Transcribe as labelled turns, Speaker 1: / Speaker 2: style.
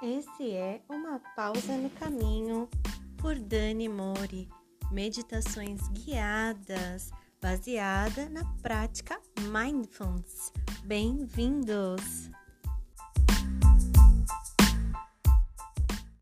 Speaker 1: Esse é Uma Pausa no Caminho por Dani Mori. Meditações guiadas baseada na prática Mindfulness. Bem-vindos!